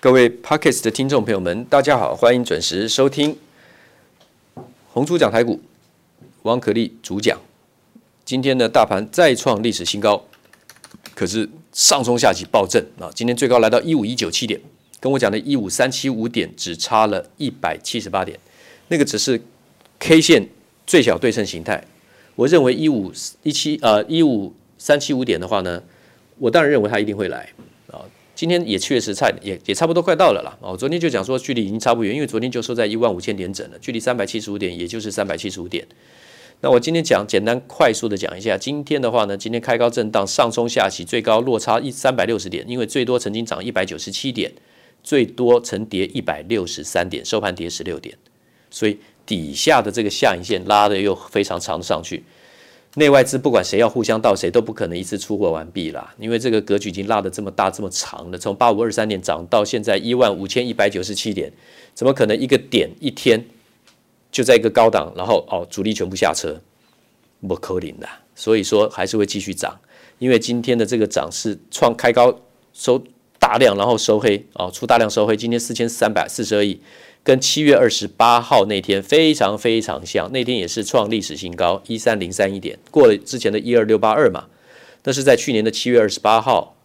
各位 Podcast 的听众朋友们，大家好，欢迎准时收听红猪讲台股，王可立主讲。今天的大盘再创历史新高，可是上冲下起暴震啊！今天最高来到一五一九七点，跟我讲的一五三七五点只差了一百七十八点，那个只是 K 线最小对称形态。我认为一五一七呃一五三七五点的话呢，我当然认为它一定会来。今天也确实差也也差不多快到了啦。哦，昨天就讲说距离已经差不远，因为昨天就收在一万五千点整了，距离三百七十五点也就是三百七十五点。那我今天讲简单快速的讲一下，今天的话呢，今天开高震荡，上冲下洗，最高落差一三百六十点，因为最多曾经涨一百九十七点，最多曾跌一百六十三点，收盘跌十六点，所以底下的这个下影线拉的又非常长上去。内外资不管谁要互相倒，谁都不可能一次出货完毕啦，因为这个格局已经拉得这么大这么长了，从八五二三点涨到现在一万五千一百九十七点，怎么可能一个点一天就在一个高档，然后哦主力全部下车，不可能的，所以说还是会继续涨，因为今天的这个涨势创开高收大量，然后收黑哦出大量收黑，今天四千三百四十二亿。跟七月二十八号那天非常非常像，那天也是创历史新高一三零三一点，过了之前的一二六八二嘛。那是在去年的七月二十八号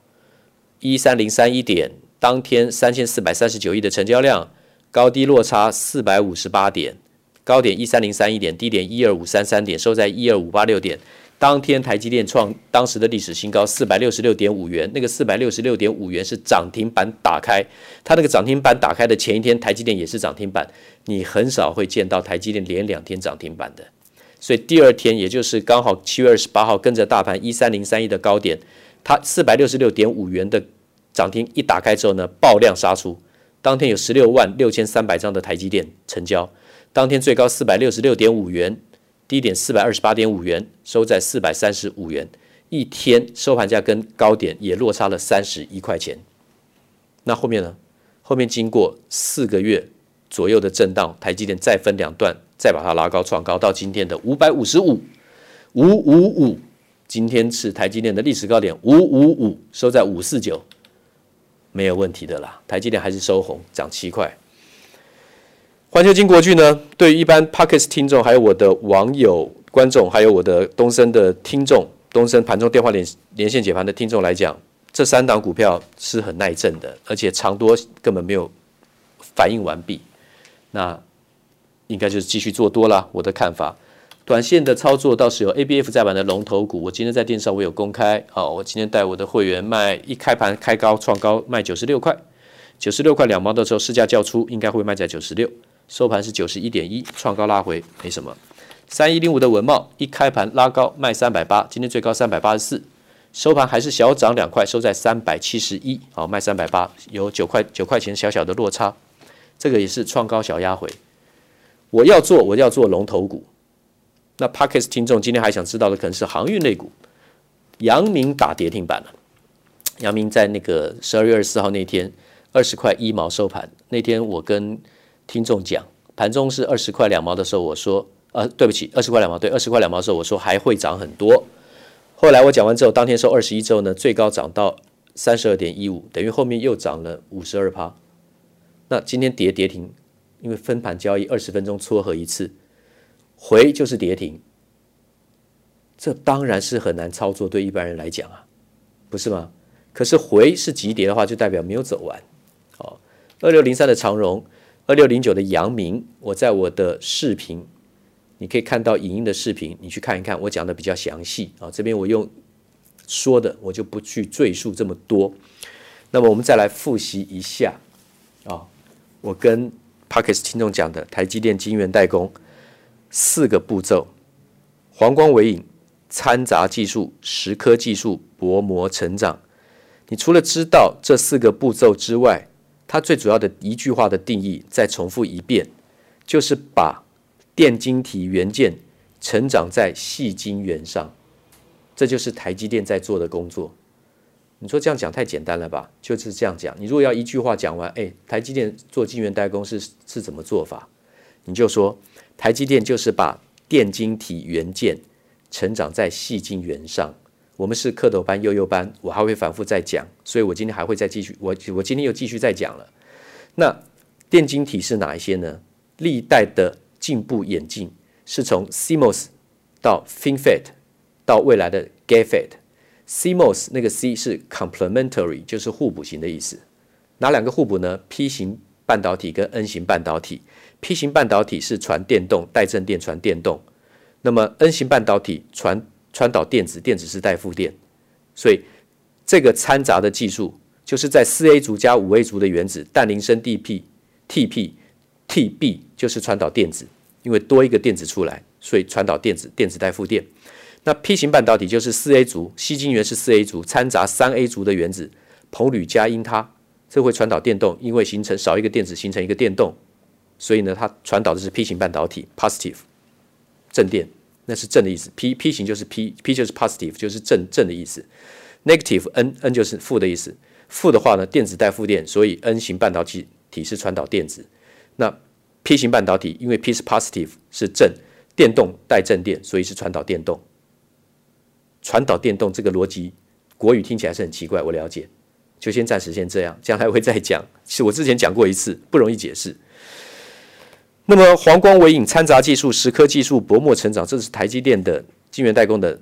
一三零三一点，当天三千四百三十九亿的成交量，高低落差四百五十八点，高点一三零三一点，低点一二五三三点，收在一二五八六点。当天台积电创当时的历史新高，四百六十六点五元。那个四百六十六点五元是涨停板打开，它那个涨停板打开的前一天，台积电也是涨停板。你很少会见到台积电连两天涨停板的，所以第二天，也就是刚好七月二十八号，跟着大盘一三零三一的高点，它四百六十六点五元的涨停一打开之后呢，爆量杀出，当天有十六万六千三百张的台积电成交，当天最高四百六十六点五元。低点四百二十八点五元，收在四百三十五元，一天收盘价跟高点也落差了三十一块钱。那后面呢？后面经过四个月左右的震荡，台积电再分两段，再把它拉高创高，到今天的五百五十五，五五五。今天是台积电的历史高点，五五五，收在五四九，没有问题的啦。台积电还是收红，涨七块。环球金国际呢，对于一般 Podcast 听众，还有我的网友、观众，还有我的东森的听众，东森盘中电话连连线解盘的听众来讲，这三档股票是很耐震的，而且长多根本没有反应完毕，那应该就是继续做多了。我的看法，短线的操作倒是有 ABF 在板的龙头股，我今天在电视上我有公开，好，我今天带我的会员卖，一开盘开高创高卖九十六块，九十六块两毛的时候市价叫出，应该会卖在九十六。收盘是九十一点一，创高拉回没什么。三一零五的文茂一开盘拉高卖三百八，今天最高三百八十四，收盘还是小涨两块，收在三百七十一，好卖三百八，有九块九块钱小小的落差，这个也是创高小压回。我要做我要做龙头股，那 Podcast 听众今天还想知道的可能是航运类股，阳明打跌停板了。阳明在那个十二月二十四号那天二十块一毛收盘，那天我跟听众讲，盘中是二十块两毛的时候，我说，呃，对不起，二十块两毛，对，二十块两毛的时候，我说还会涨很多。后来我讲完之后，当天收二十一之后呢，最高涨到三十二点一五，等于后面又涨了五十二趴。那今天跌跌停，因为分盘交易二十分钟撮合一次，回就是跌停，这当然是很难操作，对一般人来讲啊，不是吗？可是回是急跌的话，就代表没有走完。好，二六零三的长荣。二六零九的阳明，我在我的视频，你可以看到影音的视频，你去看一看，我讲的比较详细啊。这边我用说的，我就不去赘述这么多。那么我们再来复习一下啊，我跟 Podcast 听众讲的台积电晶圆代工四个步骤：黄光微影、掺杂技术、蚀刻技术、薄膜成长。你除了知道这四个步骤之外，它最主要的一句话的定义，再重复一遍，就是把电晶体元件成长在细晶圆上，这就是台积电在做的工作。你说这样讲太简单了吧？就是这样讲。你如果要一句话讲完，哎，台积电做晶圆代工是是怎么做法？你就说台积电就是把电晶体元件成长在细晶圆上。我们是蝌蚪班、幼幼班，我还会反复再讲，所以我今天还会再继续，我我今天又继续再讲了。那电晶体是哪一些呢？历代的进步演进是从 CMOS 到 FinFET 到未来的 GAAFET。CMOS 那个 C 是 complementary，就是互补型的意思。哪两个互补呢？P 型半导体跟 N 型半导体。P 型半导体是传电动，带正电传电动。那么 N 型半导体传传导电子，电子是带负电。所以这个掺杂的技术，就是在四 A 族加五 A 族的原子，氮磷砷 DP、TP、TB 就是传导电子，因为多一个电子出来，所以传导电子，电子带负电。那 P 型半导体就是四 A 族，矽晶圆是四 A 族，掺杂三 A 族的原子，硼铝加銦钛，这会传导电动，因为形成少一个电子形成一个电动，所以呢，它传导的是 P 型半导体，positive 正电，那是正的意思。P P 型就是 P，P 就是 positive 就是正正的意思，negative N N 就是负的意思。负的话呢，电子带负电，所以 N 型半导体体是传导电子。那 P 型半导体因为 P 是 positive 是正，电动带正电，所以是传导电动。传导电动这个逻辑，国语听起来是很奇怪，我了解，就先暂时先这样，将来会再讲。是我之前讲过一次，不容易解释。那么黄光微影掺杂技术、蚀刻技术、薄膜成长，这是台积电的晶圆代工的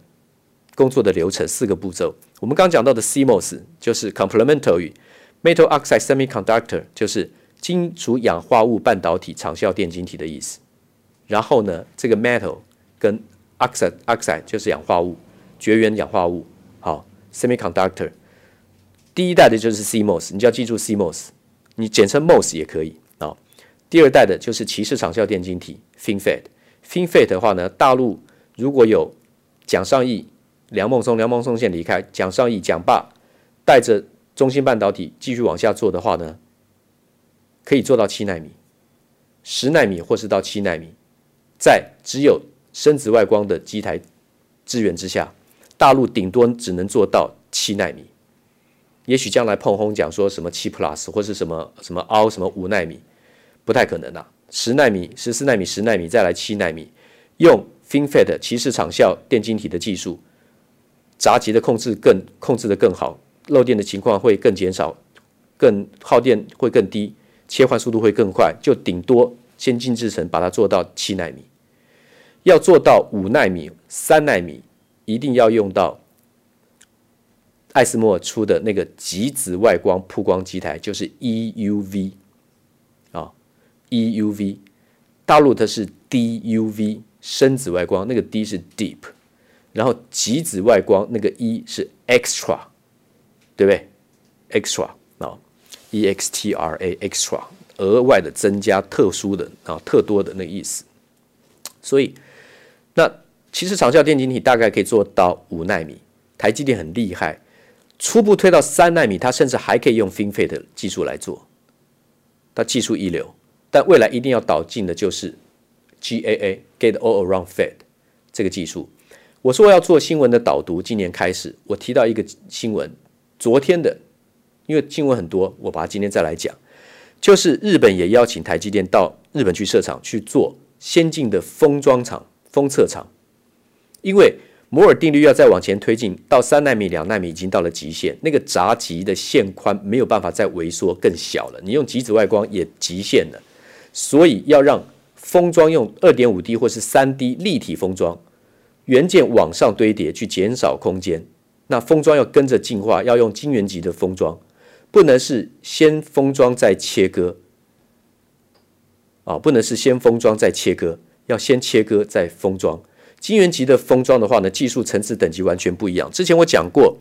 工作的流程，四个步骤。我们刚讲到的 CMOS 就是 Complementary Metal Oxide Semiconductor，就是金属氧化物半导体长效电晶体的意思。然后呢，这个 Metal 跟 Oxide Oxide 就是氧化物。绝缘氧化物，好，semiconductor，第一代的就是 CMOS，你就要记住 CMOS，你简称 MOS 也可以。第二代的就是鳍式场效电晶体 FinFET，FinFET 的话呢，大陆如果有蒋尚义、梁孟松、梁孟松先离开，蒋尚义、蒋爸带着中芯半导体继续往下做的话呢，可以做到七纳米、十纳米或是到七纳米，在只有深紫外光的机台支援之下。大陆顶多只能做到七纳米，也许将来碰红讲说什么七 plus 或是什么什么凹什么五纳米，不太可能啊。十纳米、十四纳米、十纳米再来七纳米，用 FinFET 鳍式场效电晶体的技术，闸极的控制更控制的更好，漏电的情况会更减少，更耗电会更低，切换速度会更快，就顶多先进制程把它做到七纳米，要做到五纳米、三纳米。一定要用到艾斯摩尔出的那个极紫外光曝光机台，就是 EUV，EUV。大陆它是 DUV 深紫外光，那个 D 是 deep，然后极紫外光那个 E 是 extra，对不对？extra 啊，EXTRA extra，额外的增加、特殊的啊、特多的那个意思。所以那。其实长效电晶体大概可以做到五纳米，台积电很厉害，初步推到三纳米，它甚至还可以用 FinFET 的技术来做，它技术一流。但未来一定要导进的就是 GAA Gate All Around Fed 这个技术。我说我要做新闻的导读，今年开始我提到一个新闻，昨天的，因为新闻很多，我把它今天再来讲，就是日本也邀请台积电到日本去设厂去做先进的封装厂、封测厂。因为摩尔定律要再往前推进到三纳米、两纳米已经到了极限，那个闸极的线宽没有办法再萎缩更小了。你用极紫外光也极限了，所以要让封装用二点五 D 或是三 D 立体封装，元件往上堆叠去减少空间。那封装要跟着进化，要用晶圆级的封装，不能是先封装再切割。啊，不能是先封装再切割，要先切割再封装。晶圆级的封装的话呢，技术层次等级完全不一样。之前我讲过，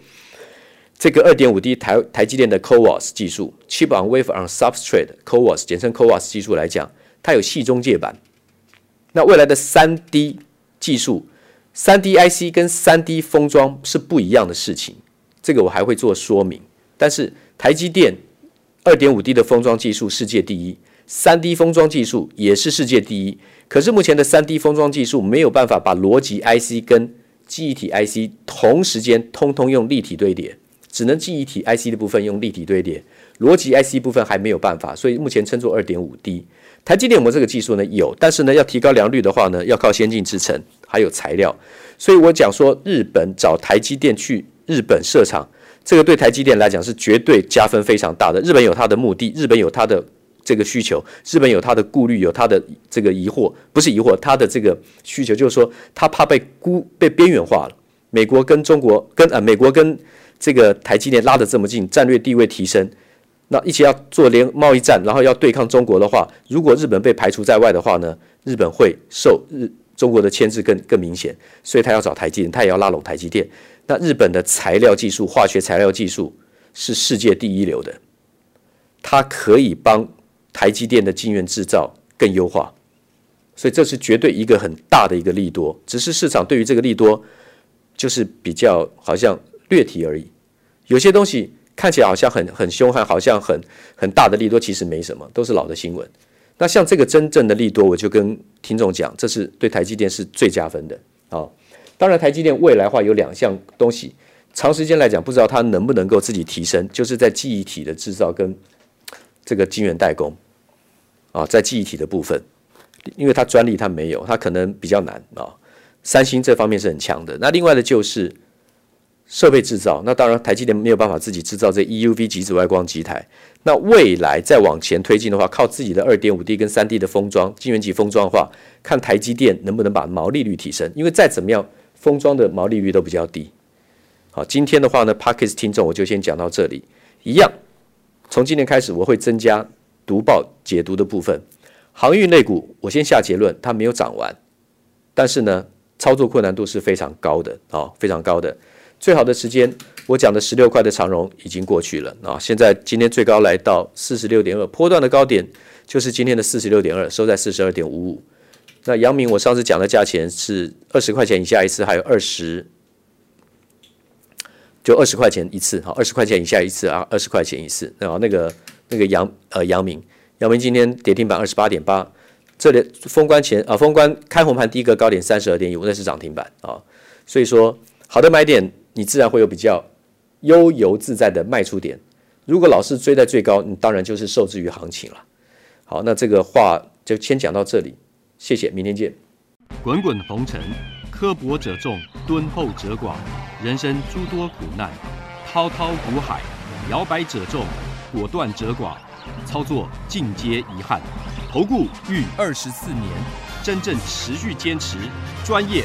这个二点五 D 台台积电的 CoWoS 技术，Chip on Wafer on Substrate CoWoS，简称 CoWoS 技术来讲，它有细中介板。那未来的三 D 技术，三 D IC 跟三 D 封装是不一样的事情，这个我还会做说明。但是台积电二点五 D 的封装技术世界第一，三 D 封装技术也是世界第一。可是目前的三 D 封装技术没有办法把逻辑 IC 跟记忆体 IC 同时间通通用立体堆叠，只能记忆体 IC 的部分用立体堆叠，逻辑 IC 部分还没有办法，所以目前称作二点五 D。台积电有没有这个技术呢？有，但是呢，要提高良率的话呢，要靠先进制程还有材料。所以我讲说，日本找台积电去日本设厂，这个对台积电来讲是绝对加分非常大的。日本有它的目的，日本有它的。这个需求，日本有他的顾虑，有他的这个疑惑，不是疑惑，他的这个需求就是说，他怕被孤被边缘化了。美国跟中国跟呃，美国跟这个台积电拉得这么近，战略地位提升，那一起要做联贸易战，然后要对抗中国的话，如果日本被排除在外的话呢，日本会受日中国的牵制更更明显，所以他要找台积电，他也要拉拢台积电。那日本的材料技术，化学材料技术是世界第一流的，它可以帮台积电的晶圆制造更优化，所以这是绝对一个很大的一个利多。只是市场对于这个利多，就是比较好像略提而已。有些东西看起来好像很很凶悍，好像很很大的利多，其实没什么，都是老的新闻。那像这个真正的利多，我就跟听众讲，这是对台积电是最加分的啊。当然，台积电未来话有两项东西，长时间来讲不知道它能不能够自己提升，就是在记忆体的制造跟这个晶圆代工。啊，在记忆体的部分，因为它专利它没有，它可能比较难啊。三星这方面是很强的。那另外的就是设备制造，那当然台积电没有办法自己制造这 EUV 极紫外光机台。那未来再往前推进的话，靠自己的二点五 D 跟三 D 的封装、晶圆级封装的话，看台积电能不能把毛利率提升。因为再怎么样，封装的毛利率都比较低。好，今天的话呢，Podcast 听众我就先讲到这里。一样，从今天开始我会增加。读报解读的部分，航运类股，我先下结论，它没有涨完，但是呢，操作困难度是非常高的啊、非常高的。最好的时间，我讲的十六块的长荣已经过去了啊、现在今天最高来到四十六点二，波段的高点就是今天的四十六点二，收在四十二点五五。那阳明，我上次讲的价钱是二十块钱以下一次，还有二十，就二十块钱一次，好，二十块钱以下一次啊，二十块钱一次，然后那个。那个阳呃阳明，阳明今天跌停板二十八点八，这里封关前啊、封关开红盘第一个高点三十二点一五，那是涨停板啊、所以说好的买点你自然会有比较悠游自在的卖出点。如果老是追在最高，你当然就是受制于行情了。好，那这个话就先讲到这里，谢谢，明天见。滚滚红尘，刻薄者众，敦厚者寡，人生诸多苦难，滔滔苦海，摇摆者众。果断者寡，操作尽皆遗憾。投顾逾二十四年，真正持续坚持、专业、